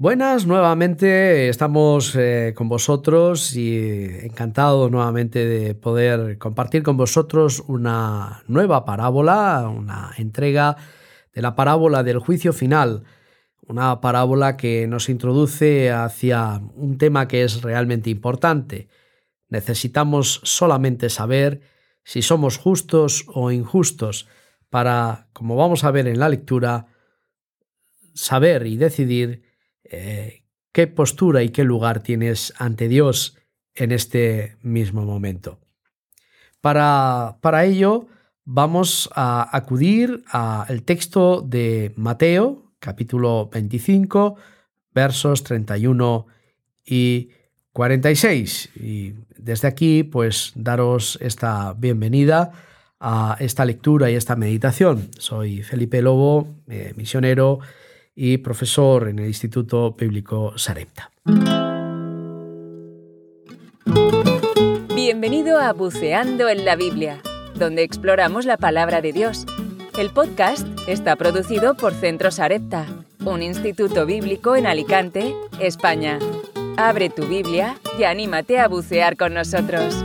Buenas, nuevamente estamos eh, con vosotros y encantado nuevamente de poder compartir con vosotros una nueva parábola, una entrega de la parábola del juicio final, una parábola que nos introduce hacia un tema que es realmente importante. Necesitamos solamente saber si somos justos o injustos para, como vamos a ver en la lectura, saber y decidir eh, qué postura y qué lugar tienes ante Dios en este mismo momento. Para, para ello vamos a acudir al texto de Mateo, capítulo 25, versos 31 y 46. Y desde aquí, pues daros esta bienvenida a esta lectura y esta meditación. Soy Felipe Lobo, eh, misionero y profesor en el Instituto Bíblico Sarepta. Bienvenido a Buceando en la Biblia, donde exploramos la palabra de Dios. El podcast está producido por Centro Sarepta, un instituto bíblico en Alicante, España. Abre tu Biblia y anímate a bucear con nosotros.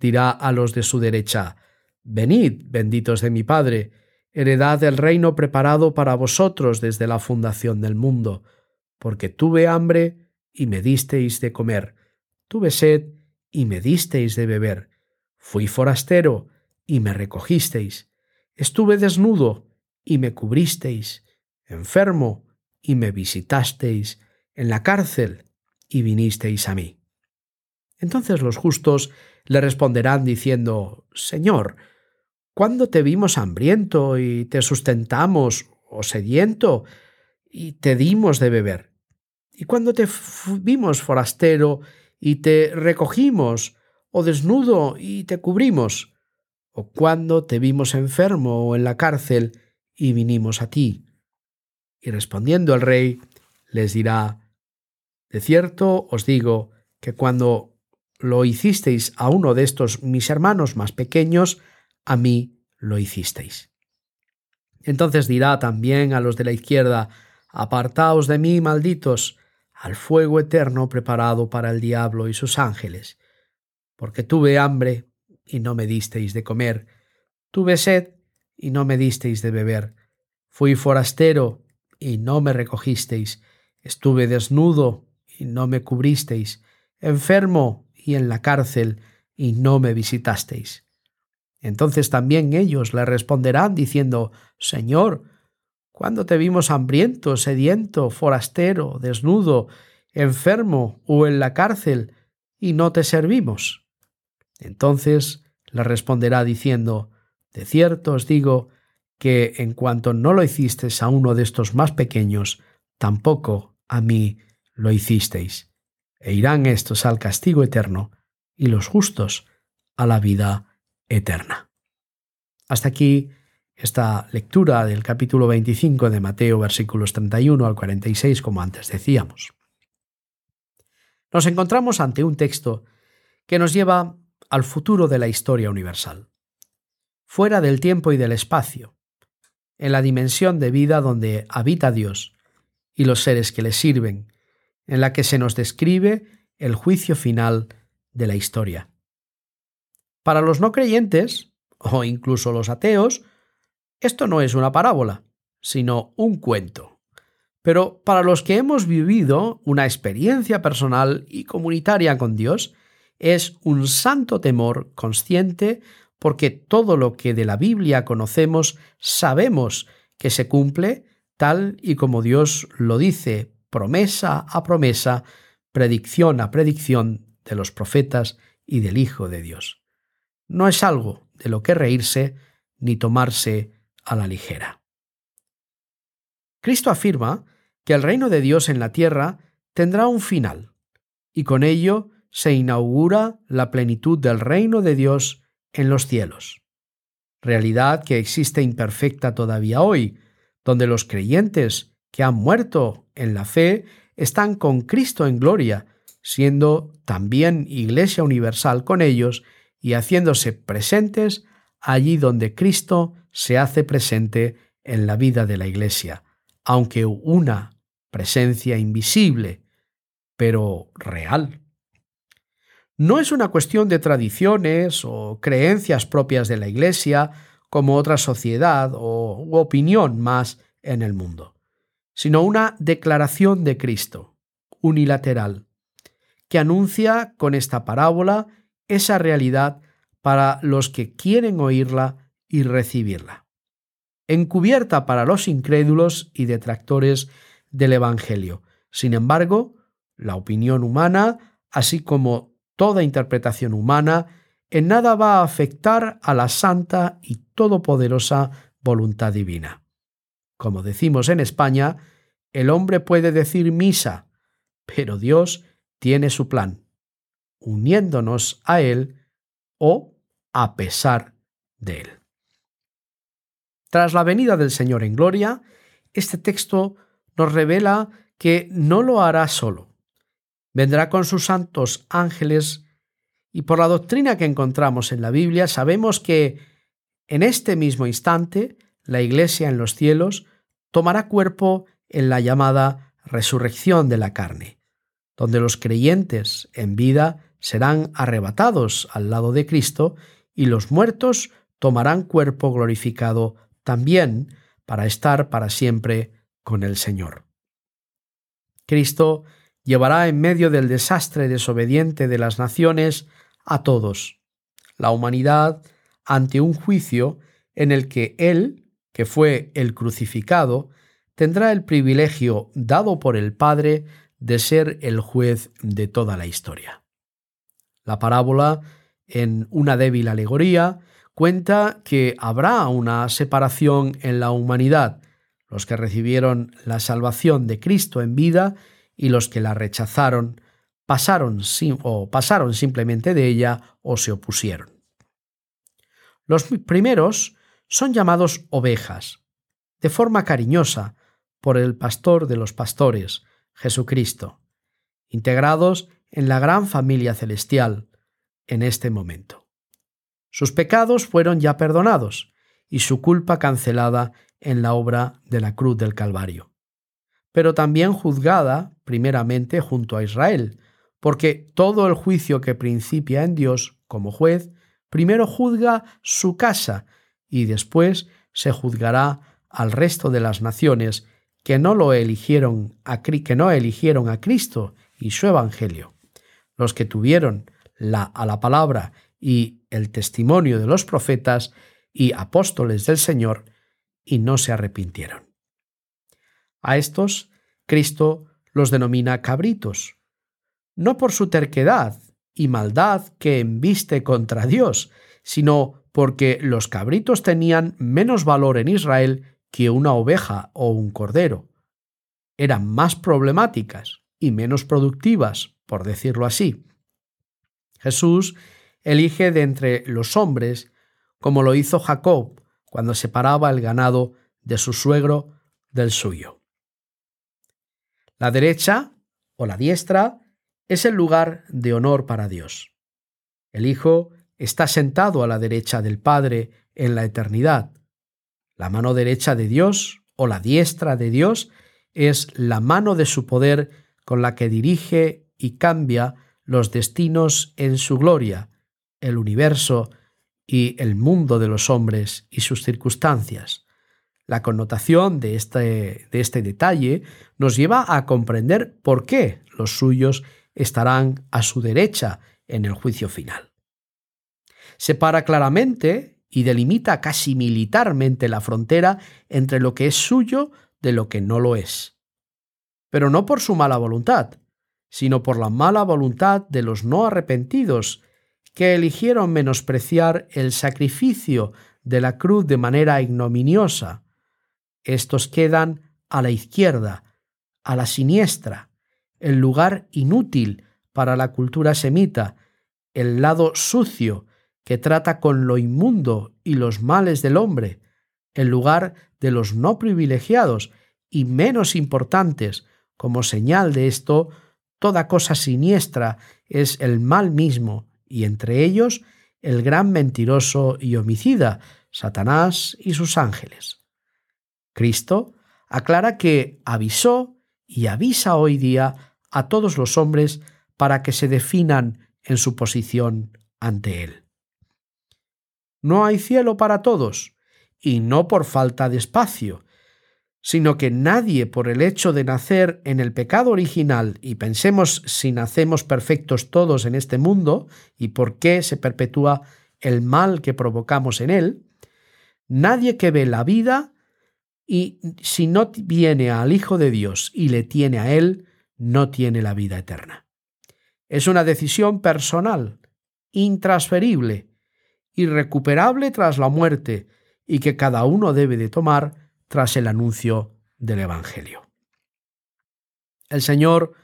dirá a los de su derecha, Venid, benditos de mi Padre, heredad del reino preparado para vosotros desde la fundación del mundo, porque tuve hambre y me disteis de comer, tuve sed y me disteis de beber, fui forastero y me recogisteis, estuve desnudo y me cubristeis, enfermo y me visitasteis, en la cárcel y vinisteis a mí. Entonces los justos le responderán diciendo, Señor, ¿cuándo te vimos hambriento y te sustentamos, o sediento, y te dimos de beber? ¿Y cuando te vimos forastero y te recogimos, o desnudo y te cubrimos? ¿O cuando te vimos enfermo o en la cárcel y vinimos a ti? Y respondiendo el rey, les dirá, De cierto os digo que cuando lo hicisteis a uno de estos mis hermanos más pequeños, a mí lo hicisteis. Entonces dirá también a los de la izquierda, Apartaos de mí, malditos, al fuego eterno preparado para el diablo y sus ángeles, porque tuve hambre y no me disteis de comer, tuve sed y no me disteis de beber, fui forastero y no me recogisteis, estuve desnudo y no me cubristeis, enfermo y en la cárcel, y no me visitasteis. Entonces también ellos le responderán diciendo, Señor, ¿cuándo te vimos hambriento, sediento, forastero, desnudo, enfermo o en la cárcel, y no te servimos? Entonces le responderá diciendo, De cierto os digo que en cuanto no lo hicisteis a uno de estos más pequeños, tampoco a mí lo hicisteis e irán estos al castigo eterno y los justos a la vida eterna. Hasta aquí esta lectura del capítulo 25 de Mateo versículos 31 al 46 como antes decíamos. Nos encontramos ante un texto que nos lleva al futuro de la historia universal, fuera del tiempo y del espacio, en la dimensión de vida donde habita Dios y los seres que le sirven, en la que se nos describe el juicio final de la historia. Para los no creyentes, o incluso los ateos, esto no es una parábola, sino un cuento. Pero para los que hemos vivido una experiencia personal y comunitaria con Dios, es un santo temor consciente porque todo lo que de la Biblia conocemos sabemos que se cumple tal y como Dios lo dice promesa a promesa, predicción a predicción de los profetas y del Hijo de Dios. No es algo de lo que reírse ni tomarse a la ligera. Cristo afirma que el reino de Dios en la tierra tendrá un final, y con ello se inaugura la plenitud del reino de Dios en los cielos. Realidad que existe imperfecta todavía hoy, donde los creyentes que han muerto en la fe están con Cristo en gloria, siendo también Iglesia Universal con ellos y haciéndose presentes allí donde Cristo se hace presente en la vida de la Iglesia, aunque una presencia invisible, pero real. No es una cuestión de tradiciones o creencias propias de la Iglesia como otra sociedad o opinión más en el mundo, sino una declaración de Cristo, unilateral, que anuncia con esta parábola esa realidad para los que quieren oírla y recibirla. Encubierta para los incrédulos y detractores del Evangelio. Sin embargo, la opinión humana, así como toda interpretación humana, en nada va a afectar a la santa y todopoderosa voluntad divina. Como decimos en España, el hombre puede decir misa, pero Dios tiene su plan, uniéndonos a Él o a pesar de Él. Tras la venida del Señor en gloria, este texto nos revela que no lo hará solo. Vendrá con sus santos ángeles y por la doctrina que encontramos en la Biblia sabemos que en este mismo instante la Iglesia en los cielos tomará cuerpo en la llamada resurrección de la carne, donde los creyentes en vida serán arrebatados al lado de Cristo y los muertos tomarán cuerpo glorificado también para estar para siempre con el Señor. Cristo llevará en medio del desastre desobediente de las naciones a todos, la humanidad, ante un juicio en el que Él, que fue el crucificado, tendrá el privilegio dado por el Padre de ser el juez de toda la historia. La parábola, en una débil alegoría, cuenta que habrá una separación en la humanidad, los que recibieron la salvación de Cristo en vida y los que la rechazaron, pasaron o pasaron simplemente de ella o se opusieron. Los primeros son llamados ovejas, de forma cariñosa, por el pastor de los pastores, Jesucristo, integrados en la gran familia celestial en este momento. Sus pecados fueron ya perdonados y su culpa cancelada en la obra de la cruz del Calvario, pero también juzgada primeramente junto a Israel, porque todo el juicio que principia en Dios como juez primero juzga su casa y después se juzgará al resto de las naciones que no lo eligieron a, que no eligieron a Cristo y su evangelio. Los que tuvieron la, a la palabra y el testimonio de los profetas y apóstoles del Señor y no se arrepintieron. A estos Cristo los denomina cabritos, no por su terquedad y maldad que embiste contra Dios, sino porque los cabritos tenían menos valor en Israel que una oveja o un cordero. Eran más problemáticas y menos productivas, por decirlo así. Jesús elige de entre los hombres, como lo hizo Jacob cuando separaba el ganado de su suegro del suyo. La derecha o la diestra es el lugar de honor para Dios. El Hijo está sentado a la derecha del Padre en la eternidad. La mano derecha de Dios o la diestra de Dios es la mano de su poder con la que dirige y cambia los destinos en su gloria, el universo y el mundo de los hombres y sus circunstancias. La connotación de este, de este detalle nos lleva a comprender por qué los suyos estarán a su derecha en el juicio final. Separa claramente y delimita casi militarmente la frontera entre lo que es suyo de lo que no lo es. Pero no por su mala voluntad, sino por la mala voluntad de los no arrepentidos, que eligieron menospreciar el sacrificio de la cruz de manera ignominiosa. Estos quedan a la izquierda, a la siniestra, el lugar inútil para la cultura semita, el lado sucio que trata con lo inmundo y los males del hombre, el lugar de los no privilegiados y menos importantes. Como señal de esto, toda cosa siniestra es el mal mismo, y entre ellos el gran mentiroso y homicida, Satanás y sus ángeles. Cristo aclara que avisó y avisa hoy día a todos los hombres para que se definan en su posición ante Él. No hay cielo para todos, y no por falta de espacio, sino que nadie por el hecho de nacer en el pecado original, y pensemos si nacemos perfectos todos en este mundo, y por qué se perpetúa el mal que provocamos en él, nadie que ve la vida y si no viene al Hijo de Dios y le tiene a Él, no tiene la vida eterna. Es una decisión personal, intransferible, irrecuperable tras la muerte, y que cada uno debe de tomar tras el anuncio del Evangelio. El Señor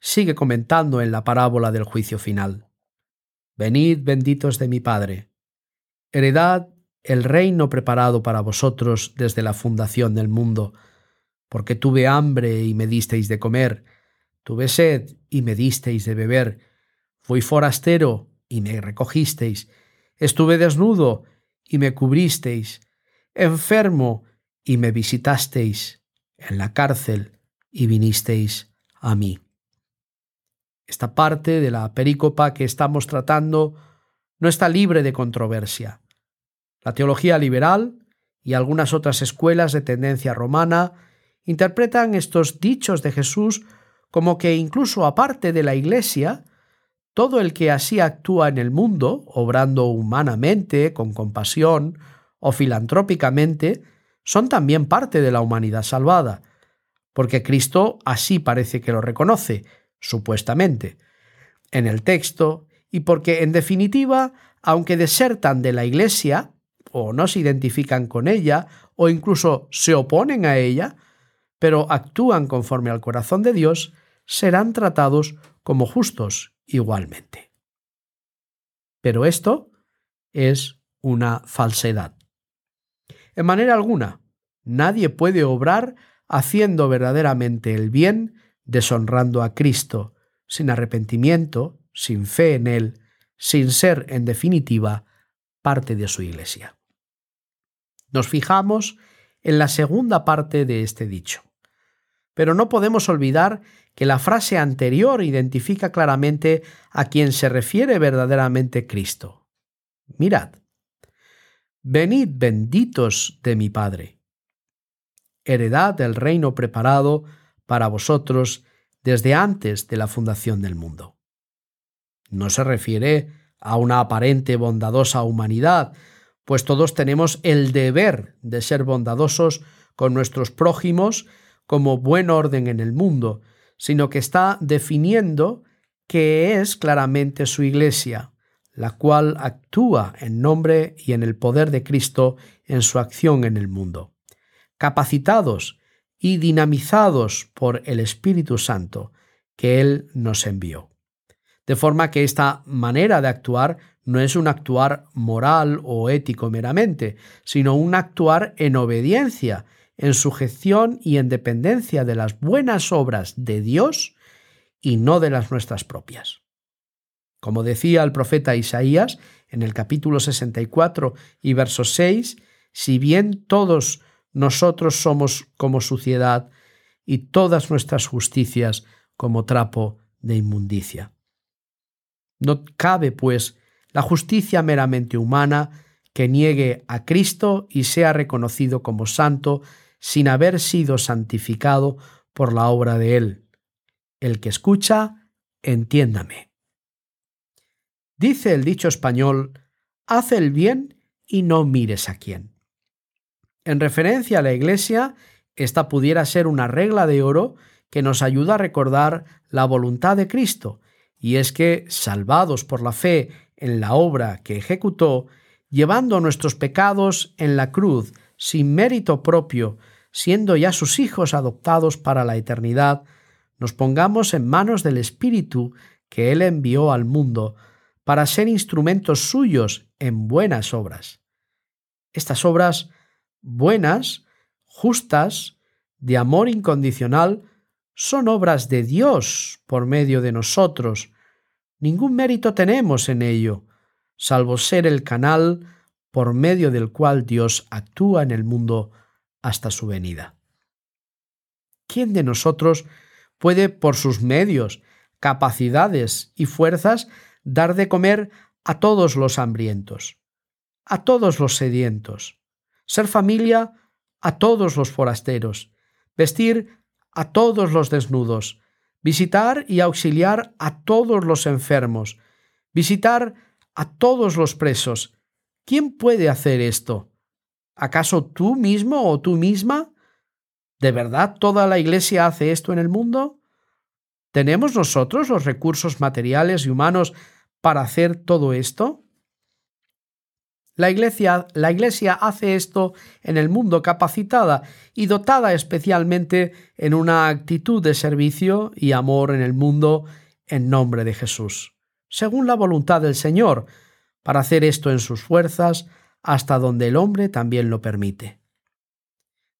sigue comentando en la parábola del juicio final. Venid benditos de mi Padre, heredad el reino preparado para vosotros desde la fundación del mundo, porque tuve hambre y me disteis de comer, tuve sed y me disteis de beber, fui forastero y me recogisteis, estuve desnudo y me cubristeis, enfermo y me visitasteis en la cárcel y vinisteis a mí. Esta parte de la perícopa que estamos tratando no está libre de controversia. La teología liberal y algunas otras escuelas de tendencia romana interpretan estos dichos de Jesús como que incluso aparte de la Iglesia, todo el que así actúa en el mundo, obrando humanamente, con compasión o filantrópicamente, son también parte de la humanidad salvada, porque Cristo así parece que lo reconoce, supuestamente, en el texto, y porque, en definitiva, aunque desertan de la Iglesia, o no se identifican con ella, o incluso se oponen a ella, pero actúan conforme al corazón de Dios, serán tratados como justos igualmente. Pero esto es una falsedad. En manera alguna, nadie puede obrar haciendo verdaderamente el bien, deshonrando a Cristo, sin arrepentimiento, sin fe en Él, sin ser, en definitiva, parte de su Iglesia. Nos fijamos en la segunda parte de este dicho. Pero no podemos olvidar que la frase anterior identifica claramente a quien se refiere verdaderamente Cristo. Mirad, Venid benditos de mi Padre. Heredad del reino preparado para vosotros desde antes de la fundación del mundo. No se refiere a una aparente bondadosa humanidad, pues todos tenemos el deber de ser bondadosos con nuestros prójimos como buen orden en el mundo, sino que está definiendo qué es claramente su iglesia, la cual actúa en nombre y en el poder de Cristo en su acción en el mundo. Capacitados y dinamizados por el Espíritu Santo que Él nos envió. De forma que esta manera de actuar no es un actuar moral o ético meramente, sino un actuar en obediencia, en sujeción y en dependencia de las buenas obras de Dios y no de las nuestras propias. Como decía el profeta Isaías en el capítulo 64 y verso 6, si bien todos nosotros somos como suciedad y todas nuestras justicias como trapo de inmundicia. No cabe, pues, la justicia meramente humana que niegue a Cristo y sea reconocido como santo sin haber sido santificado por la obra de Él. El que escucha, entiéndame. Dice el dicho español, haz el bien y no mires a quién. En referencia a la Iglesia, esta pudiera ser una regla de oro que nos ayuda a recordar la voluntad de Cristo, y es que, salvados por la fe en la obra que ejecutó, llevando nuestros pecados en la cruz, sin mérito propio, siendo ya sus hijos adoptados para la eternidad, nos pongamos en manos del Espíritu que Él envió al mundo para ser instrumentos suyos en buenas obras. Estas obras buenas, justas, de amor incondicional, son obras de Dios por medio de nosotros. Ningún mérito tenemos en ello, salvo ser el canal por medio del cual Dios actúa en el mundo hasta su venida. ¿Quién de nosotros puede, por sus medios, capacidades y fuerzas, dar de comer a todos los hambrientos, a todos los sedientos, ser familia a todos los forasteros, vestir a todos los desnudos, visitar y auxiliar a todos los enfermos, visitar a todos los presos. ¿Quién puede hacer esto? ¿Acaso tú mismo o tú misma? ¿De verdad toda la Iglesia hace esto en el mundo? ¿Tenemos nosotros los recursos materiales y humanos para hacer todo esto? La iglesia, la iglesia, hace esto en el mundo capacitada y dotada especialmente en una actitud de servicio y amor en el mundo en nombre de Jesús, según la voluntad del Señor, para hacer esto en sus fuerzas hasta donde el hombre también lo permite.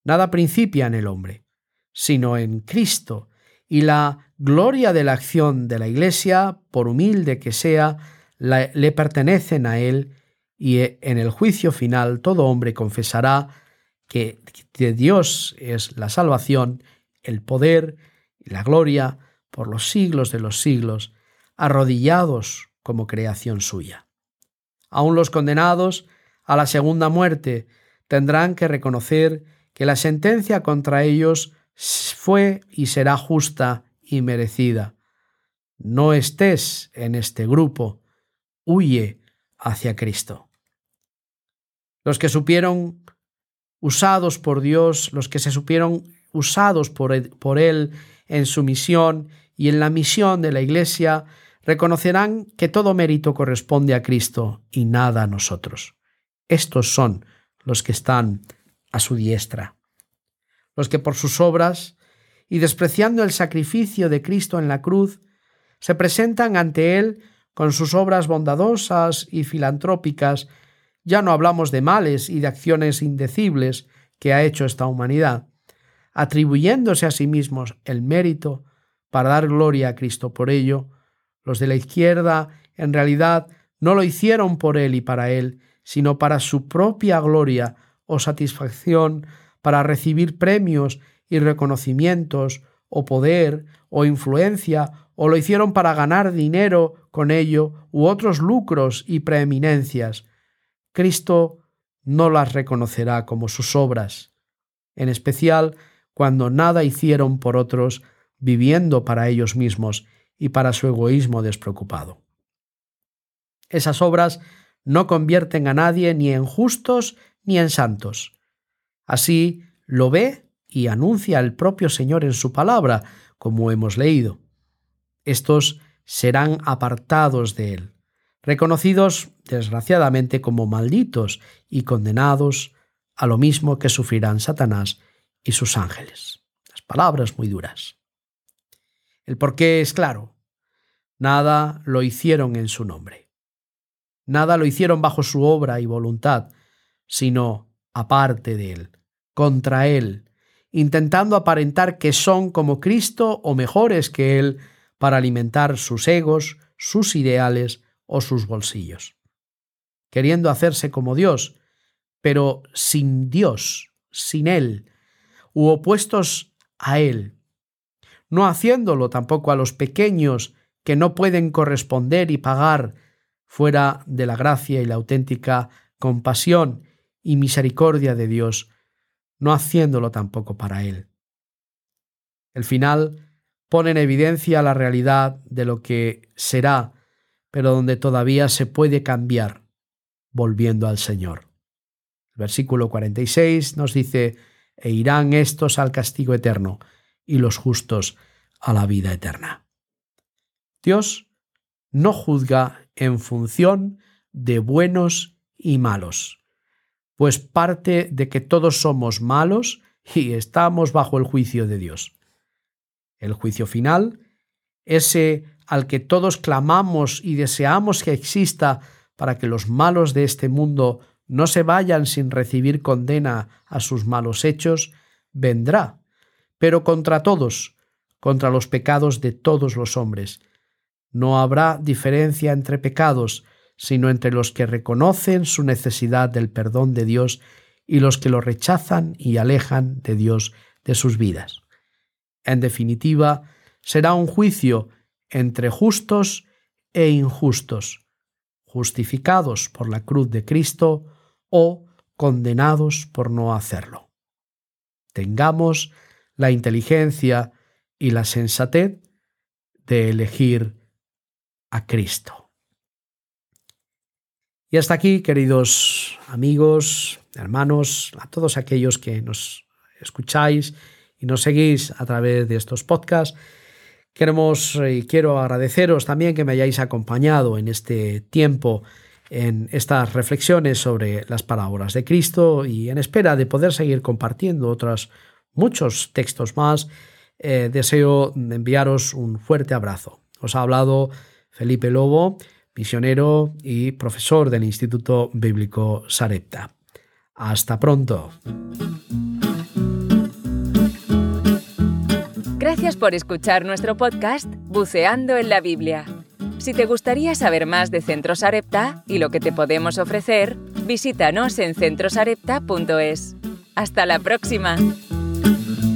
Nada principia en el hombre, sino en Cristo, y la gloria de la acción de la Iglesia, por humilde que sea, le pertenecen a Él y eh, en el juicio final todo hombre confesará que de Dios es la salvación, el poder y la gloria por los siglos de los siglos, arrodillados como creación suya. Aun los condenados a la segunda muerte tendrán que reconocer que la sentencia contra ellos fue y será justa y merecida. No estés en este grupo, huye hacia Cristo los que supieron usados por Dios, los que se supieron usados por él, en su misión y en la misión de la Iglesia, reconocerán que todo mérito corresponde a Cristo y nada a nosotros. Estos son los que están a su diestra, los que por sus obras y despreciando el sacrificio de Cristo en la cruz, se presentan ante Él con sus obras bondadosas y filantrópicas ya no hablamos de males y de acciones indecibles que ha hecho esta humanidad, atribuyéndose a sí mismos el mérito para dar gloria a Cristo por ello, los de la izquierda en realidad no lo hicieron por Él y para Él, sino para su propia gloria o satisfacción, para recibir premios y reconocimientos, o poder, o influencia, o lo hicieron para ganar dinero con ello, u otros lucros y preeminencias, Cristo no las reconocerá como sus obras, en especial cuando nada hicieron por otros, viviendo para ellos mismos y para su egoísmo despreocupado. Esas obras no convierten a nadie ni en justos ni en santos. Así lo ve y anuncia el propio Señor en su palabra, como hemos leído. Estos serán apartados de él reconocidos desgraciadamente como malditos y condenados a lo mismo que sufrirán Satanás y sus ángeles. Las palabras muy duras. El porqué es claro. Nada lo hicieron en su nombre. Nada lo hicieron bajo su obra y voluntad, sino aparte de él, contra él, intentando aparentar que son como Cristo o mejores que él para alimentar sus egos, sus ideales o sus bolsillos, queriendo hacerse como Dios, pero sin Dios, sin Él, u opuestos a Él, no haciéndolo tampoco a los pequeños que no pueden corresponder y pagar fuera de la gracia y la auténtica compasión y misericordia de Dios, no haciéndolo tampoco para Él. El final pone en evidencia la realidad de lo que será pero donde todavía se puede cambiar volviendo al Señor. El versículo 46 nos dice, e irán estos al castigo eterno y los justos a la vida eterna. Dios no juzga en función de buenos y malos, pues parte de que todos somos malos y estamos bajo el juicio de Dios. El juicio final, ese al que todos clamamos y deseamos que exista para que los malos de este mundo no se vayan sin recibir condena a sus malos hechos, vendrá, pero contra todos, contra los pecados de todos los hombres. No habrá diferencia entre pecados, sino entre los que reconocen su necesidad del perdón de Dios y los que lo rechazan y alejan de Dios de sus vidas. En definitiva, será un juicio entre justos e injustos, justificados por la cruz de Cristo o condenados por no hacerlo. Tengamos la inteligencia y la sensatez de elegir a Cristo. Y hasta aquí, queridos amigos, hermanos, a todos aquellos que nos escucháis y nos seguís a través de estos podcasts. Queremos y quiero agradeceros también que me hayáis acompañado en este tiempo en estas reflexiones sobre las palabras de Cristo y en espera de poder seguir compartiendo otros muchos textos más, eh, deseo enviaros un fuerte abrazo. Os ha hablado Felipe Lobo, misionero y profesor del Instituto Bíblico Sarepta. Hasta pronto. Gracias por escuchar nuestro podcast Buceando en la Biblia. Si te gustaría saber más de Centro Sarepta y lo que te podemos ofrecer, visítanos en centrosarepta.es. ¡Hasta la próxima! Thank you.